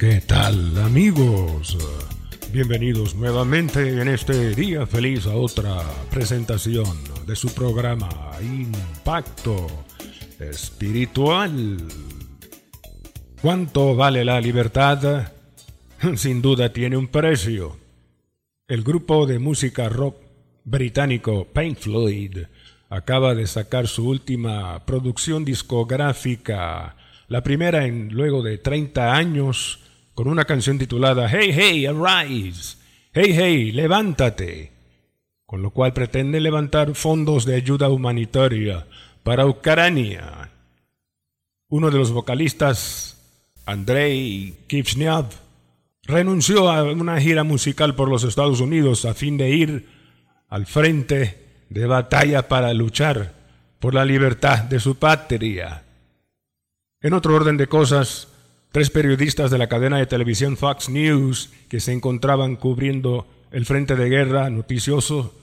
¿Qué tal amigos? Bienvenidos nuevamente en este día feliz a otra presentación de su programa Impacto Espiritual. ¿Cuánto vale la libertad? Sin duda tiene un precio. El grupo de música rock británico Pink Floyd acaba de sacar su última producción discográfica, la primera en luego de 30 años con una canción titulada Hey, hey, arise, hey, hey, levántate, con lo cual pretende levantar fondos de ayuda humanitaria para Ucrania. Uno de los vocalistas, Andrei Kivshnev, renunció a una gira musical por los Estados Unidos a fin de ir al frente de batalla para luchar por la libertad de su patria. En otro orden de cosas, Tres periodistas de la cadena de televisión Fox News que se encontraban cubriendo el frente de guerra noticioso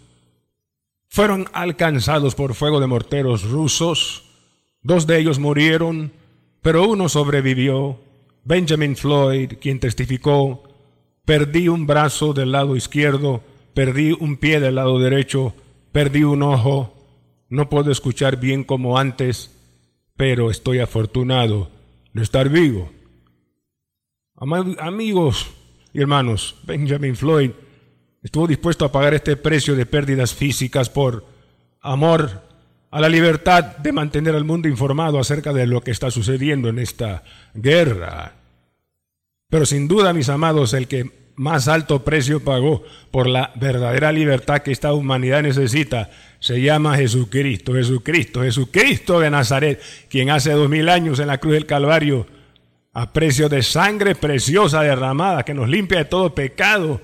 fueron alcanzados por fuego de morteros rusos. Dos de ellos murieron, pero uno sobrevivió. Benjamin Floyd, quien testificó, perdí un brazo del lado izquierdo, perdí un pie del lado derecho, perdí un ojo, no puedo escuchar bien como antes, pero estoy afortunado de estar vivo. Amigos y hermanos, Benjamin Floyd estuvo dispuesto a pagar este precio de pérdidas físicas por amor a la libertad de mantener al mundo informado acerca de lo que está sucediendo en esta guerra. Pero sin duda, mis amados, el que más alto precio pagó por la verdadera libertad que esta humanidad necesita se llama Jesucristo, Jesucristo, Jesucristo de Nazaret, quien hace dos mil años en la cruz del Calvario a precio de sangre preciosa derramada que nos limpia de todo pecado,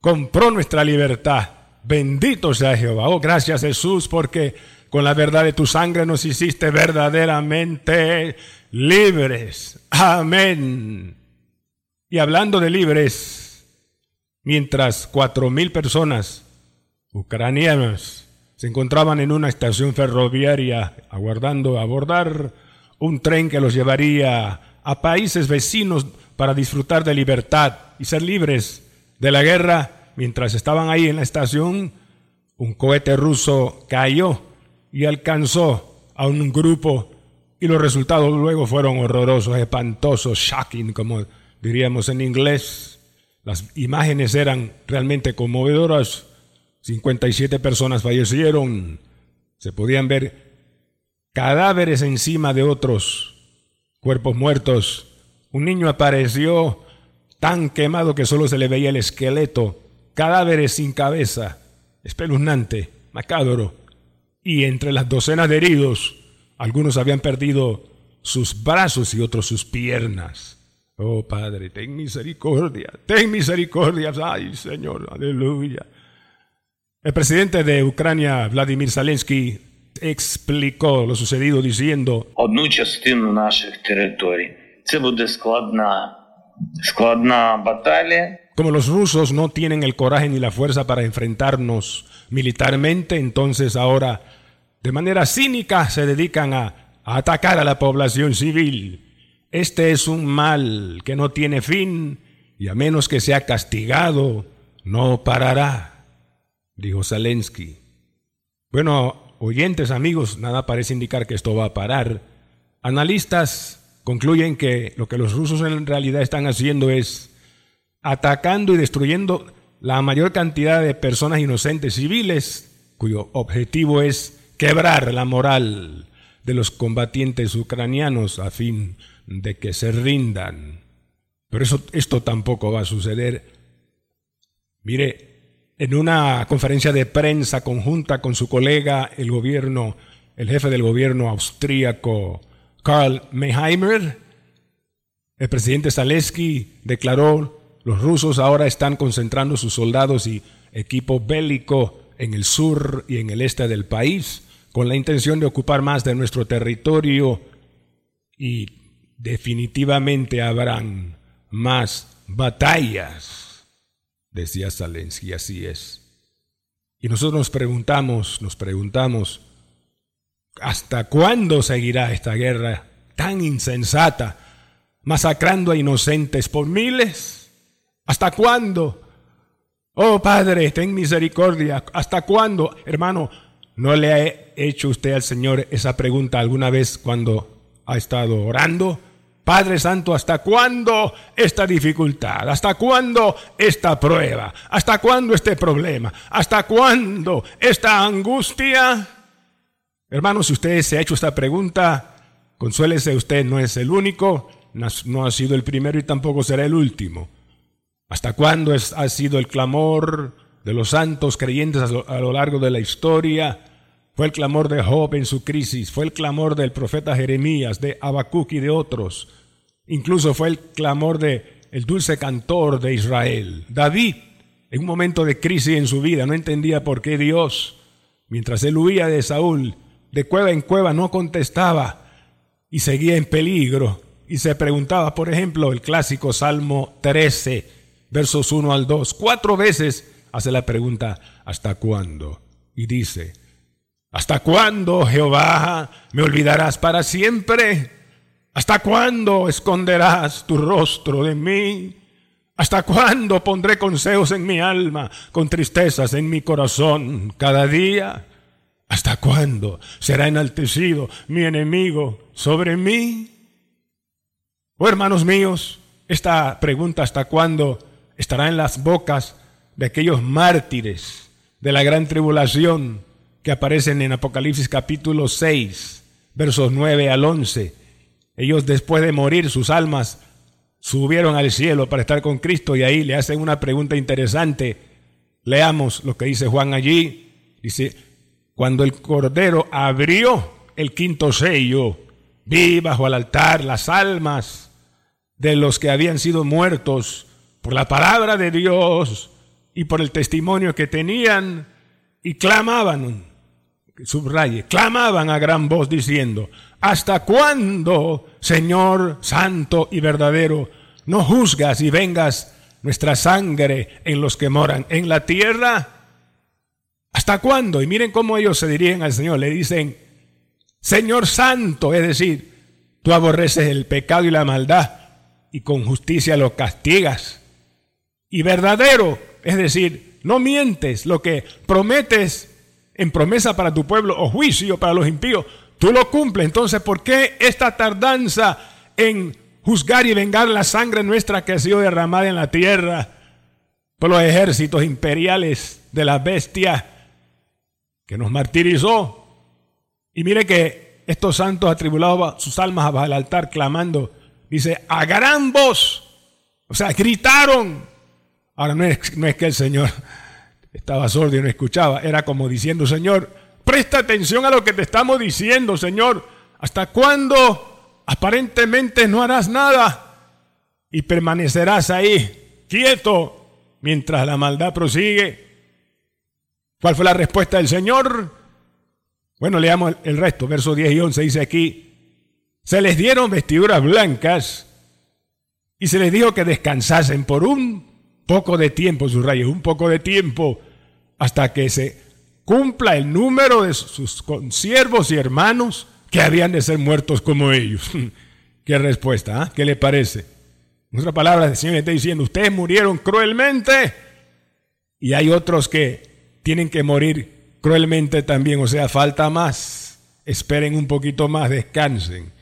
compró nuestra libertad. Bendito sea Jehová. Oh, gracias Jesús, porque con la verdad de tu sangre nos hiciste verdaderamente libres. Amén. Y hablando de libres, mientras cuatro mil personas ucranianas se encontraban en una estación ferroviaria aguardando abordar un tren que los llevaría a países vecinos para disfrutar de libertad y ser libres de la guerra. Mientras estaban ahí en la estación, un cohete ruso cayó y alcanzó a un grupo y los resultados luego fueron horrorosos, espantosos, shocking, como diríamos en inglés. Las imágenes eran realmente conmovedoras. 57 personas fallecieron. Se podían ver cadáveres encima de otros cuerpos muertos. Un niño apareció tan quemado que solo se le veía el esqueleto, cadáveres sin cabeza, espeluznante, macabro. Y entre las docenas de heridos, algunos habían perdido sus brazos y otros sus piernas. Oh Padre, ten misericordia, ten misericordia. Ay Señor, aleluya. El presidente de Ucrania, Vladimir Zelensky, explicó lo sucedido diciendo: Como los rusos no tienen el coraje ni la fuerza para enfrentarnos militarmente, entonces ahora de manera cínica se dedican a, a atacar a la población civil. Este es un mal que no tiene fin y a menos que sea castigado, no parará, dijo Zelensky. Bueno, oyentes amigos, nada parece indicar que esto va a parar. Analistas concluyen que lo que los rusos en realidad están haciendo es atacando y destruyendo la mayor cantidad de personas inocentes civiles, cuyo objetivo es quebrar la moral de los combatientes ucranianos a fin de que se rindan. Pero eso, esto tampoco va a suceder. Mire, en una conferencia de prensa conjunta con su colega, el gobierno, el jefe del gobierno austríaco, Karl Meheimer, El presidente Zalesky declaró, los rusos ahora están concentrando sus soldados y equipo bélico en el sur y en el este del país, con la intención de ocupar más de nuestro territorio y definitivamente habrán más batallas, decía Zelensky, así es. Y nosotros nos preguntamos, nos preguntamos, ¿hasta cuándo seguirá esta guerra tan insensata, masacrando a inocentes por miles? ¿Hasta cuándo? Oh Padre, ten misericordia. ¿Hasta cuándo? Hermano, ¿no le ha hecho usted al Señor esa pregunta alguna vez cuando ha estado orando? Padre Santo, ¿hasta cuándo esta dificultad? ¿Hasta cuándo esta prueba? ¿Hasta cuándo este problema? ¿Hasta cuándo esta angustia? Hermano, si usted se ha hecho esta pregunta, consuélese usted, no es el único, no ha sido el primero y tampoco será el último. ¿Hasta cuándo ha sido el clamor de los santos creyentes a lo, largo de la historia? Fue el clamor de Job en su crisis, fue el clamor del profeta Jeremías, de Habacuc y de otros. Incluso fue el clamor de el dulce cantor de Israel. David, en un momento de crisis en su vida, no entendía por qué Dios, mientras él huía de Saúl, de cueva en cueva no contestaba y seguía en peligro. Y se preguntaba, por ejemplo, el clásico Salmo 13, versos 1 al 2. Cuatro veces hace la pregunta, ¿hasta cuándo? Y dice, ¿hasta cuándo, Jehová, me olvidarás para siempre? ¿Hasta cuándo esconderás tu rostro de mí? ¿Hasta cuándo pondré consejos en mi alma, con tristezas en mi corazón cada día? ¿Hasta cuándo será enaltecido mi enemigo sobre mí? Oh hermanos míos, esta pregunta ¿hasta cuándo? estará en las bocas de aquellos mártires de la gran tribulación que aparecen en Apocalipsis capítulo 6, versos 9 al 11. Ellos después de morir sus almas subieron al cielo para estar con Cristo y ahí le hacen una pregunta interesante. Leamos lo que dice Juan allí. Dice, cuando el Cordero abrió el quinto sello, vi bajo el altar las almas de los que habían sido muertos por la palabra de Dios y por el testimonio que tenían y clamaban, subraye, clamaban a gran voz diciendo, ¿hasta cuándo, Señor Santo y verdadero, no juzgas y vengas nuestra sangre en los que moran en la tierra? ¿Hasta cuándo? Y miren cómo ellos se dirigen al Señor, le dicen, Señor Santo, es decir, tú aborreces el pecado y la maldad y con justicia lo castigas y verdadero, es decir, no mientes lo que prometes en promesa para tu pueblo o juicio para los impíos, tú lo cumples. Entonces, ¿por qué esta tardanza en juzgar y vengar la sangre nuestra que ha sido derramada en la tierra por los ejércitos imperiales de la bestia que nos martirizó? Y mire que estos santos atribulados sus almas abajo del altar clamando, dice, a gran voz, o sea, gritaron Ahora no es, que el Señor estaba sordo y no escuchaba, era como diciendo, Señor, presta atención a lo que te estamos diciendo, Señor. ¿Hasta cuándo aparentemente no harás nada y permanecerás ahí quieto mientras la maldad prosigue? ¿Cuál fue la respuesta del Señor? Bueno, leamos el resto, versos 10 y 11 dice aquí, se les dieron vestiduras blancas y se les dijo que descansasen por un poco de tiempo, sus rayos, un poco de tiempo hasta que se cumpla el número de sus consiervos y hermanos que habían de ser muertos como ellos. ¿Qué respuesta? ¿ah? ¿Qué le parece? En otras palabras, el Señor está diciendo, ustedes murieron cruelmente y hay otros que tienen que morir cruelmente también, o sea, falta más. Esperen un poquito más, descansen.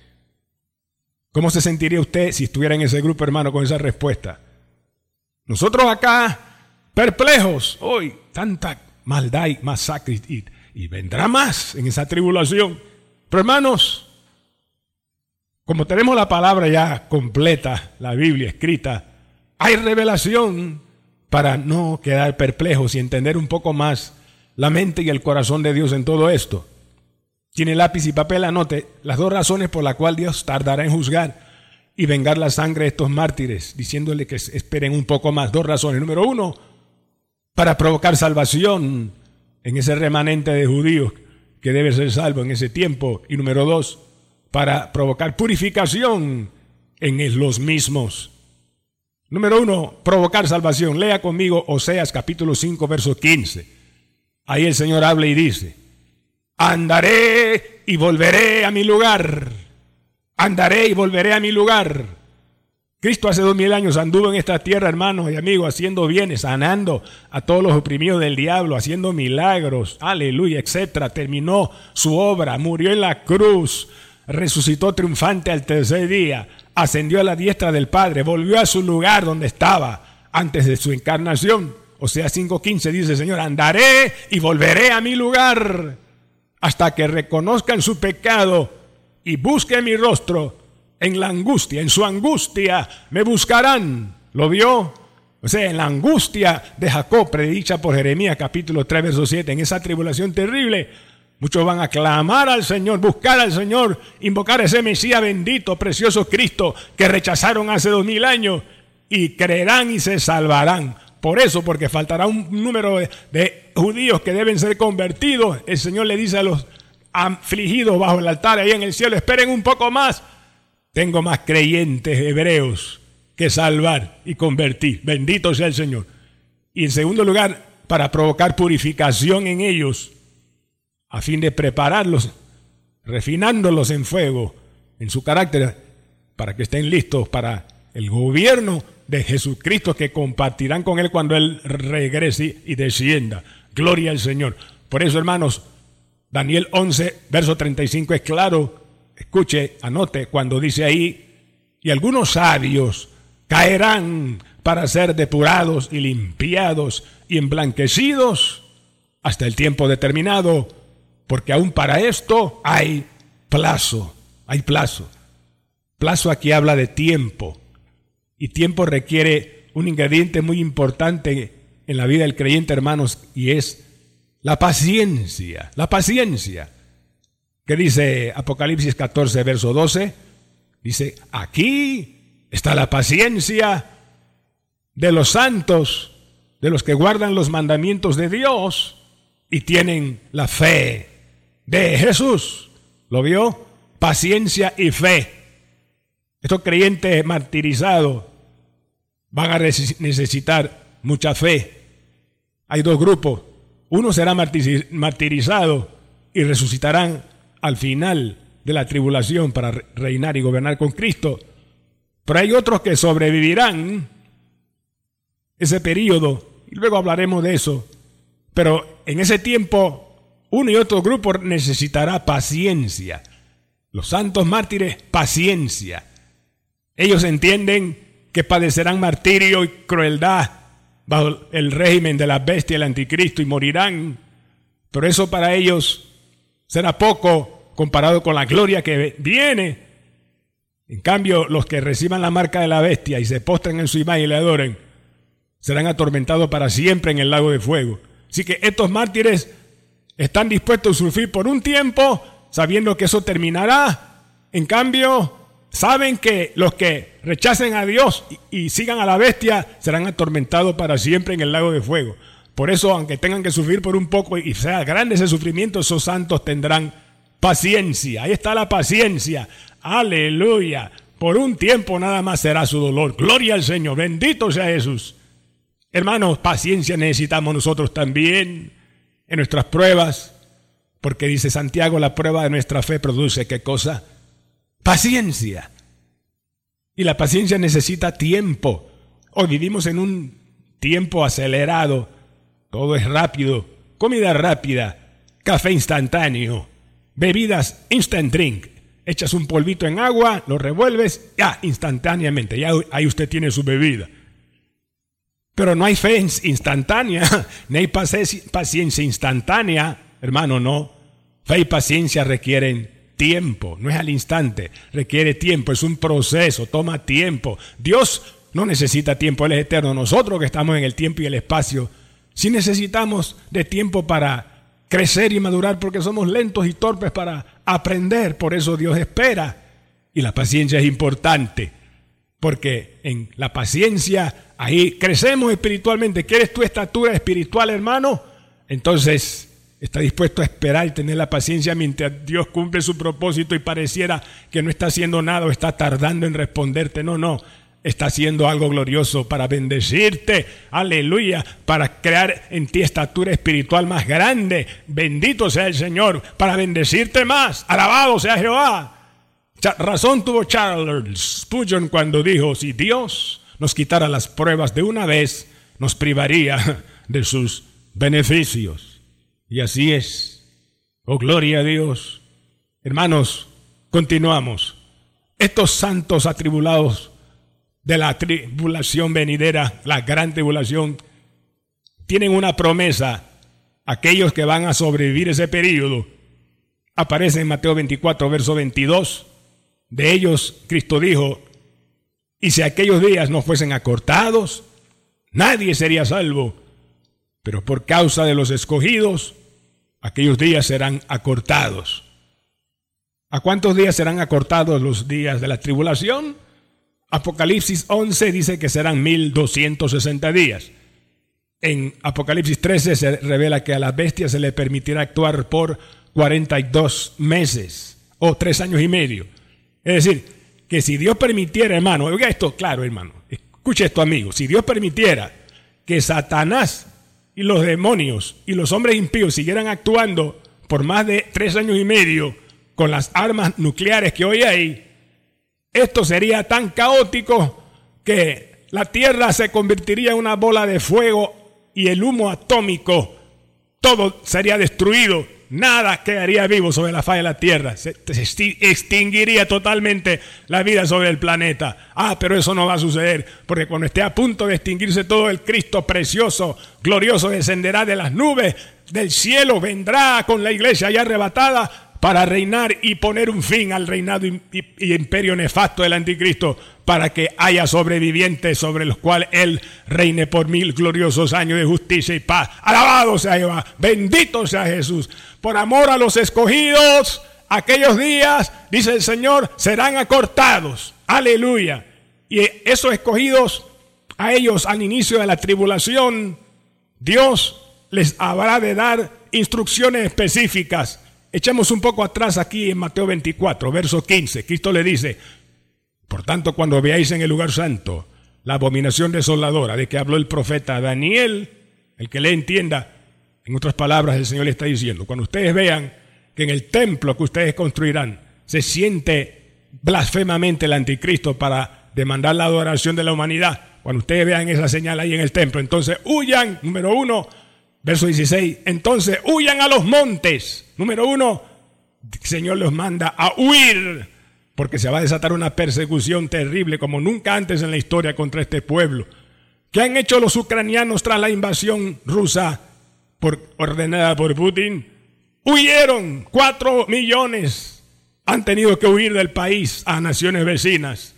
¿Cómo se sentiría usted si estuviera en ese grupo, hermano, con esa respuesta? Nosotros acá, perplejos, hoy tanta maldad y masacre y, y vendrá más en esa tribulación. Pero hermanos, como tenemos la palabra ya completa, la Biblia escrita, hay revelación para no quedar perplejos y entender un poco más la mente y el corazón de Dios en todo esto. Tiene lápiz y papel, anote las dos razones por las cuales Dios tardará en juzgar y vengar la sangre de estos mártires, diciéndole que esperen un poco más. Dos razones. Número uno, para provocar salvación en ese remanente de judíos que debe ser salvo en ese tiempo. Y número dos, para provocar purificación en los mismos. Número uno, provocar salvación. Lea conmigo Oseas capítulo 5, verso 15. Ahí el Señor habla y dice, andaré y volveré a mi lugar. Andaré y volveré a mi lugar. Cristo hace dos mil años anduvo en esta tierra, hermanos y amigos, haciendo bienes, sanando a todos los oprimidos del diablo, haciendo milagros, aleluya, etcétera. Terminó su obra, murió en la cruz, resucitó triunfante al tercer día, ascendió a la diestra del Padre, volvió a su lugar donde estaba antes de su encarnación. O sea, 5.15 dice, Señor, andaré y volveré a mi lugar hasta que reconozcan su pecado y busquen mi rostro en la angustia, en su angustia me buscarán. ¿Lo vio? O sea, en la angustia de Jacob, predicha por Jeremías capítulo 3, verso 7, en esa tribulación terrible, Muchos van a clamar al Señor, buscar al Señor, invocar a ese Mesías bendito, precioso Cristo que rechazaron hace dos mil años y creerán y se salvarán. Por eso, porque faltará un número de, judíos que deben ser convertidos, el Señor le dice a los afligidos bajo el altar ahí en el cielo, esperen un poco más. Tengo más creyentes hebreos que salvar y convertir. Bendito sea el Señor. Y en segundo lugar, para provocar purificación en ellos a fin de prepararlos, refinándolos en fuego, en su carácter, para que estén listos para el gobierno de Jesucristo que compartirán con Él cuando Él regrese y descienda. Gloria al Señor. Por eso, hermanos, Daniel 11, verso 35 es claro. Escuche, anote cuando dice ahí, y algunos sabios caerán para ser depurados y limpiados y emblanquecidos hasta el tiempo determinado porque aún para esto hay plazo, hay plazo. Plazo aquí habla de tiempo. Y tiempo requiere un ingrediente muy importante en la vida del creyente, hermanos, y es la paciencia. La paciencia. ¿Qué dice Apocalipsis 14, verso 12? Dice, aquí está la paciencia de los santos, de los que guardan los mandamientos de Dios y tienen la fe de Jesús. ¿Lo vio? Paciencia y fe. Estos creyentes martirizados van a necesitar mucha fe. Hay dos grupos. Uno será martirizado y resucitarán al final de la tribulación para reinar y gobernar con Cristo. Pero hay otros que sobrevivirán ese periodo y luego hablaremos de eso. Pero en ese tiempo uno y otro grupo necesitará paciencia. Los santos mártires, paciencia. Ellos entienden que padecerán martirio y crueldad bajo el régimen de la bestia, el anticristo, y morirán. Pero eso para ellos será poco comparado con la gloria que viene. En cambio, los que reciban la marca de la bestia y se postren en su imagen y le adoren, serán atormentados para siempre en el lago de fuego. Así que estos mártires están dispuestos a sufrir por un tiempo sabiendo que eso terminará. En cambio, saben que los que rechacen a Dios y, sigan a la bestia serán atormentados para siempre en el lago de fuego. Por eso, aunque tengan que sufrir por un poco y sea grande ese sufrimiento, esos santos tendrán paciencia. Ahí está la paciencia. Aleluya. Por un tiempo nada más será su dolor. Gloria al Señor. Bendito sea Jesús. Hermanos, paciencia necesitamos nosotros también en nuestras pruebas, porque dice Santiago, la prueba de nuestra fe produce qué cosa? Paciencia. Y la paciencia necesita tiempo. Hoy vivimos en un tiempo acelerado, todo es rápido, comida rápida, café instantáneo, bebidas instant drink. Echas un polvito en agua, lo revuelves, ya instantáneamente, ya ahí usted tiene su bebida. Pero no hay fe instantánea, ni hay paciencia instantánea, hermano, no. Fe y paciencia requieren tiempo, no es al instante, requiere tiempo, es un proceso, toma tiempo. Dios no necesita tiempo, Él es eterno. Nosotros que estamos en el tiempo y el espacio, sí necesitamos de tiempo para crecer y madurar porque somos lentos y torpes para aprender. Por eso Dios espera. Y la paciencia es importante. Porque en la paciencia, ahí crecemos espiritualmente. ¿Quieres tu estatura espiritual, hermano? Entonces está dispuesto a esperar y tener la paciencia mientras Dios cumple su propósito y pareciera que no está haciendo nada o está tardando en responderte. No, no, está haciendo algo glorioso para bendecirte, aleluya, para crear en ti estatura espiritual más grande. Bendito sea el Señor, para bendecirte más. Alabado sea Jehová. Razón tuvo Charles Spurgeon cuando dijo, si Dios nos quitara las pruebas de una vez, nos privaría de sus beneficios. Y así es. Oh, gloria a Dios. Hermanos, continuamos. Estos santos atribulados de la tribulación venidera, la gran tribulación, tienen una promesa. Aquellos que van a sobrevivir ese periodo, aparece en Mateo 24, verso 22. De ellos Cristo dijo, y si aquellos días no fuesen acortados, nadie sería salvo. Pero por causa de los escogidos, aquellos días serán acortados. ¿A cuántos días serán acortados los días de la tribulación? Apocalipsis 11 dice que serán 1260 días. En Apocalipsis 13 se revela que a la bestia se le permitirá actuar por 42 meses o tres años y medio. Es decir, que si Dios permitiera, hermano, oiga esto claro, hermano, escuche esto, amigo, si Dios permitiera que Satanás y los demonios y los hombres impíos siguieran actuando por más de tres años y medio con las armas nucleares que hoy hay, esto sería tan caótico que la Tierra se convertiría en una bola de fuego y el humo atómico, todo sería destruido. Nada quedaría vivo sobre la faz de la Tierra. Se, extinguiría totalmente la vida sobre el planeta. Ah, pero eso no va a suceder, porque cuando esté a punto de extinguirse todo, el Cristo precioso, glorioso, descenderá de las nubes del cielo, vendrá con la iglesia ya arrebatada para reinar y poner un fin al reinado y, imperio nefasto del anticristo, para que haya sobrevivientes sobre los cuales Él reine por mil gloriosos años de justicia y paz. Alabado sea Jehová, bendito sea Jesús. Por amor a los escogidos, aquellos días, dice el Señor, serán acortados. Aleluya. Y esos escogidos, a ellos al inicio de la tribulación, Dios les habrá de dar instrucciones específicas Echemos un poco atrás aquí en Mateo 24, verso 15. Cristo le dice, por tanto, cuando veáis en el lugar santo la abominación desoladora de que habló el profeta Daniel, el que le entienda, en otras palabras el Señor le está diciendo, cuando ustedes vean que en el templo que ustedes construirán se siente blasfemamente el anticristo para demandar la adoración de la humanidad, cuando ustedes vean esa señal ahí en el templo, entonces huyan, número uno, Verso 16, entonces huyan a los montes. Número uno, el Señor los manda a huir, porque se va a desatar una persecución terrible como nunca antes en la historia contra este pueblo. ¿Qué han hecho los ucranianos tras la invasión rusa por, ordenada por Putin? Huyeron, cuatro millones han tenido que huir del país a naciones vecinas.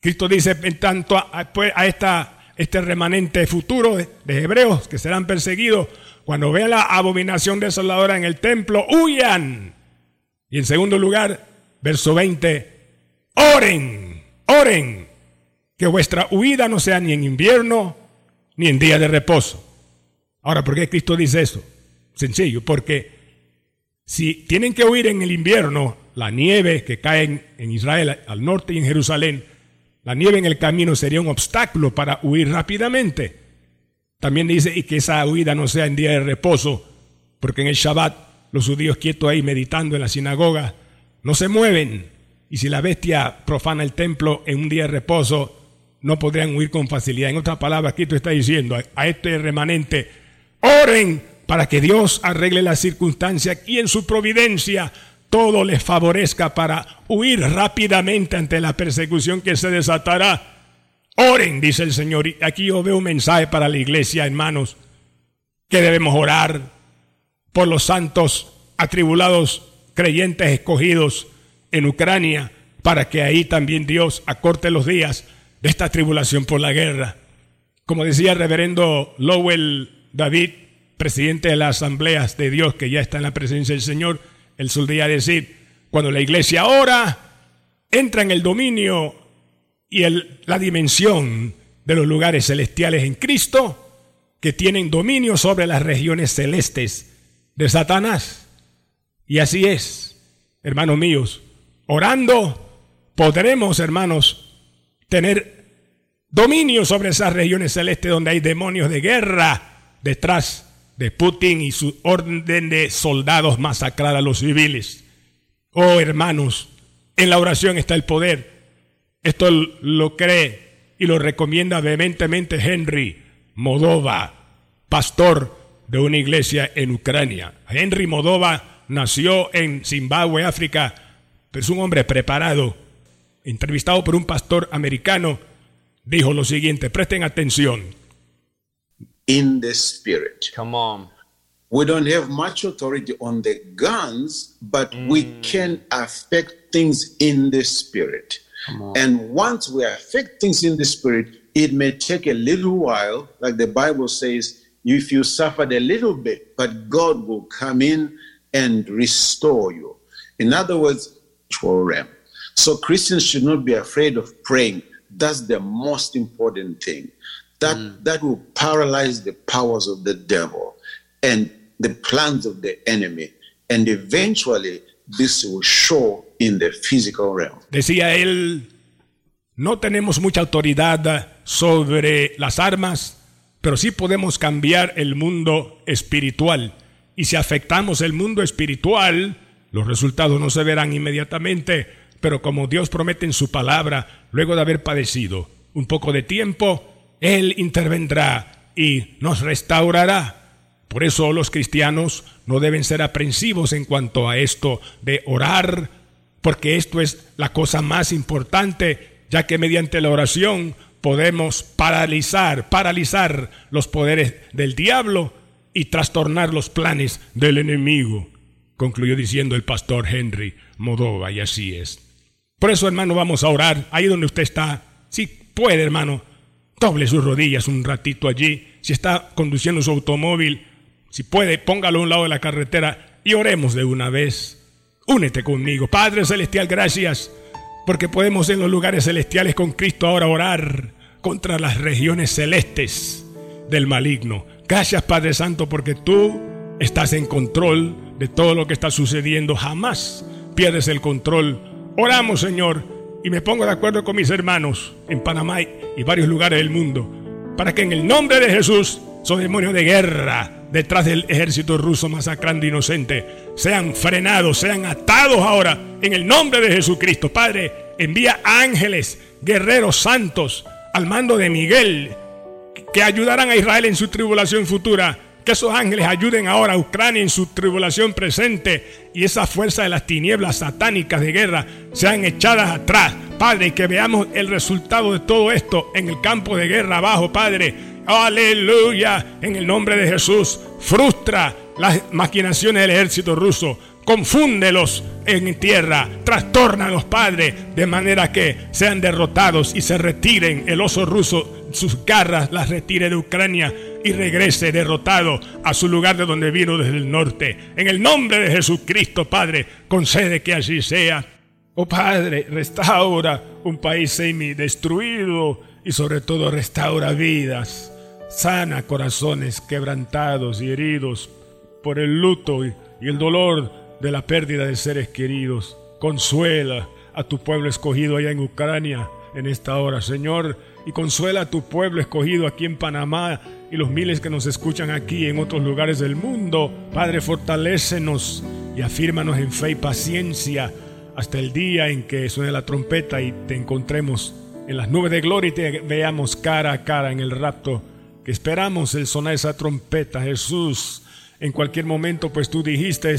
Cristo dice, en tanto a, pues, a esta este remanente futuro de, hebreos que serán perseguidos, cuando vean la abominación desoladora en el templo, huyan. Y en segundo lugar, verso 20, oren, oren, que vuestra huida no sea ni en invierno ni en día de reposo. Ahora, ¿por qué Cristo dice eso? Sencillo, porque si tienen que huir en el invierno, la nieve que cae en Israel al norte y en Jerusalén, la nieve en el camino sería un obstáculo para huir rápidamente. También dice, y que esa huida no sea en día de reposo, porque en el Shabbat los judíos quietos ahí meditando en la sinagoga no se mueven. Y si la bestia profana el templo en un día de reposo, no podrían huir con facilidad. En otras palabras, Cristo está diciendo a este remanente, oren para que Dios arregle la circunstancia y en su providencia todo les favorezca para huir rápidamente ante la persecución que se desatará. Oren, dice el Señor. Y aquí yo veo un mensaje para la iglesia, hermanos, que debemos orar por los santos atribulados creyentes escogidos en Ucrania, para que ahí también Dios acorte los días de esta tribulación por la guerra. Como decía el reverendo Lowell David, presidente de las asambleas de Dios que ya está en la presencia del Señor, él solía decir, cuando la iglesia ora, entra en el dominio y la dimensión de los lugares celestiales en Cristo que tienen dominio sobre las regiones celestes de Satanás. Y así es, hermanos míos, orando podremos, hermanos, tener dominio sobre esas regiones celestes donde hay demonios de guerra detrás de Putin y su orden de soldados masacrar a los civiles. Oh hermanos, en la oración está el poder. Esto lo cree y lo recomienda vehementemente Henry Modova, pastor de una iglesia en Ucrania. Henry Modova nació en Zimbabue, África, pero es un hombre preparado. Entrevistado por un pastor americano, dijo lo siguiente, presten atención. In the spirit. Come on. We don't have much authority on the guns, but we mm. can affect things in the spirit. And once we affect things in the spirit, it may take a little while, like the Bible says, if you suffered a little bit, but God will come in and restore you. In other words, realm. So Christians should not be afraid of praying. That's the most important thing. That mm. that will paralyze the powers of the devil and the plans of the enemy. And eventually this will show in the physical realm. Decía él, no tenemos mucha autoridad sobre las armas, pero sí podemos cambiar el mundo espiritual. Y si afectamos el mundo espiritual, los resultados no se verán inmediatamente, pero como Dios promete en su palabra, luego de haber padecido un poco de tiempo, Él intervendrá y nos restaurará. Por eso los cristianos no deben ser aprensivos en cuanto a esto de orar, porque esto es la cosa más importante, ya que mediante la oración podemos paralizar, paralizar los poderes del diablo y trastornar los planes del enemigo, concluyó diciendo el pastor Henry Modova, y así es. Por eso, hermano, vamos a orar ahí donde usted está. Si puede, hermano, doble sus rodillas un ratito allí. Si está conduciendo su automóvil, si puede, póngalo a un lado de la carretera y oremos de una vez. Únete conmigo. Padre Celestial, gracias porque podemos en los lugares celestiales con Cristo ahora orar contra las regiones celestes del maligno. Gracias Padre Santo porque tú estás en control de todo lo que está sucediendo. Jamás pierdes el control. Oramos Señor y me pongo de acuerdo con mis hermanos en Panamá y varios lugares del mundo para que en el nombre de Jesús esos demonios de guerra detrás del ejército ruso masacrando inocente sean frenados, sean atados ahora en el nombre de Jesucristo. Padre, envía ángeles, guerreros santos al mando de Miguel que ayudarán a Israel en su tribulación futura. Que esos ángeles ayuden ahora a Ucrania en su tribulación presente y esa fuerza de las tinieblas satánicas de guerra sean echadas atrás. Padre, que veamos el resultado de todo esto en el campo de guerra abajo, Padre Aleluya. En el nombre de Jesús, frustra las maquinaciones del ejército ruso. Confúndelos en tierra, los padres, de manera que sean derrotados y se retiren. El oso ruso, sus garras las retire de Ucrania y regrese derrotado a su lugar de donde vino desde el norte. En el nombre de Jesucristo, Padre, concede que así sea. Oh Padre, restaura un país semi destruido y sobre todo restaura vidas sana corazones quebrantados y heridos por el luto y el dolor de la pérdida de seres queridos. Consuela a tu pueblo escogido allá en Ucrania en esta hora, Señor, y consuela a tu pueblo escogido aquí en Panamá y los miles que nos escuchan aquí en otros lugares del mundo. Padre, fortalécenos y afírmanos en fe y paciencia hasta el día en que suene la trompeta y te encontremos en las nubes de gloria y te veamos cara a cara en el rapto que esperamos el sonar esa trompeta, Jesús, en cualquier momento, pues tú dijiste,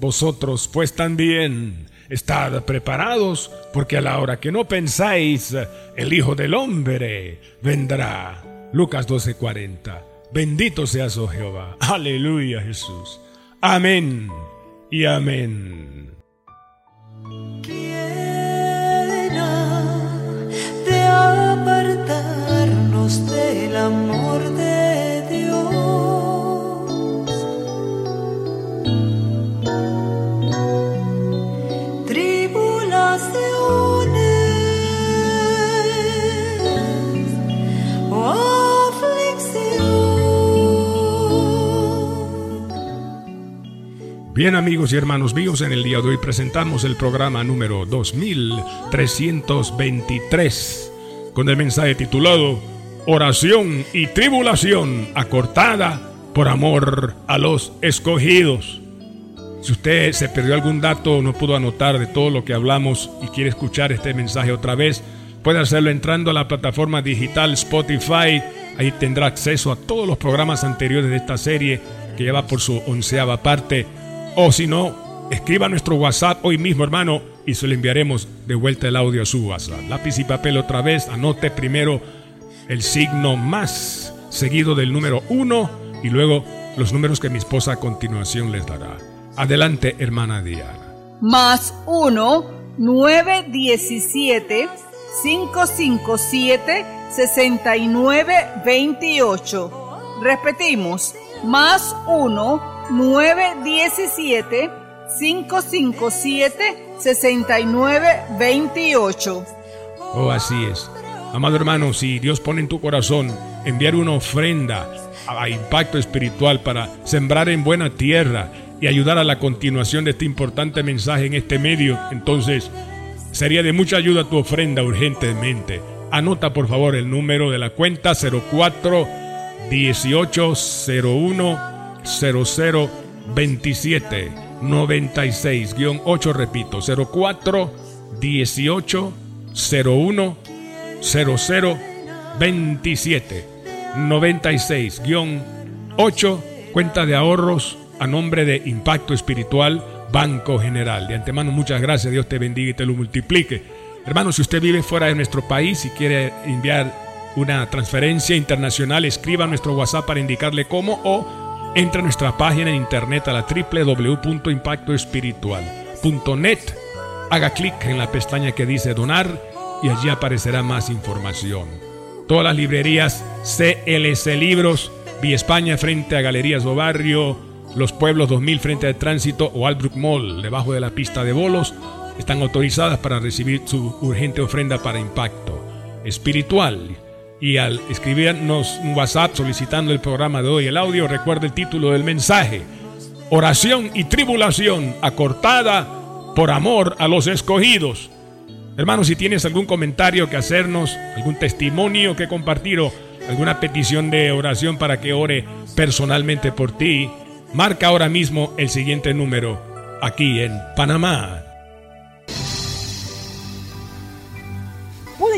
vosotros pues también estad preparados, porque a la hora que no pensáis, el Hijo del Hombre vendrá. Lucas 12:40. Bendito seas, oh Jehová. Aleluya, Jesús. Amén y amén. del amor Bien amigos y hermanos míos, en el día de hoy presentamos el programa número 2323 con el mensaje titulado Oración y Tribulación acortada por amor a los escogidos. Si usted se perdió algún dato o no pudo anotar de todo lo que hablamos y quiere escuchar este mensaje otra vez, puede hacerlo entrando a la plataforma digital Spotify. Ahí tendrá acceso a todos los programas anteriores de esta serie que lleva por su onceava parte o si no, escriba nuestro WhatsApp hoy mismo, hermano, y se lo enviaremos de vuelta el audio a su WhatsApp. Lápiz y papel otra vez, anote primero el signo más seguido del número 1 y luego los números que mi esposa a continuación les dará. Adelante, hermana Diana. Más 1, 917 557 6928. Repetimos, más 1 917 557 6928. Oh, así es. Amado hermano, si Dios pone en tu corazón enviar una ofrenda a impacto espiritual para sembrar en buena tierra y ayudar a la continuación de este importante mensaje en este medio, entonces sería de mucha ayuda tu ofrenda urgentemente. Anota por favor el número de la cuenta 04 1801 0027 96-8, repito, 04 18 01 00 27 96-8, cuenta de ahorros a nombre de Impacto Espiritual Banco General. De antemano, muchas gracias, Dios te bendiga y te lo multiplique. Hermano, si usted vive fuera de nuestro país y quiere enviar una transferencia internacional, escriba nuestro WhatsApp para indicarle cómo o Entra a nuestra página en internet a la www.impactoespiritual.net. Haga clic en la pestaña que dice donar y allí aparecerá más información. Todas las librerías CLC Libros, Vía España frente a Galerías o Barrio, Los Pueblos 2000 frente al Tránsito o Albrook Mall debajo de la pista de bolos están autorizadas para recibir su urgente ofrenda para impacto espiritual y al escribirnos un WhatsApp solicitando el programa de hoy, el audio, recuerda el título del mensaje. Oración y tribulación acortada por amor a los escogidos. Hermanos, si tienes algún comentario que hacernos, algún testimonio que compartir o alguna petición de oración para que ore personalmente por ti, marca ahora mismo el siguiente número aquí en Panamá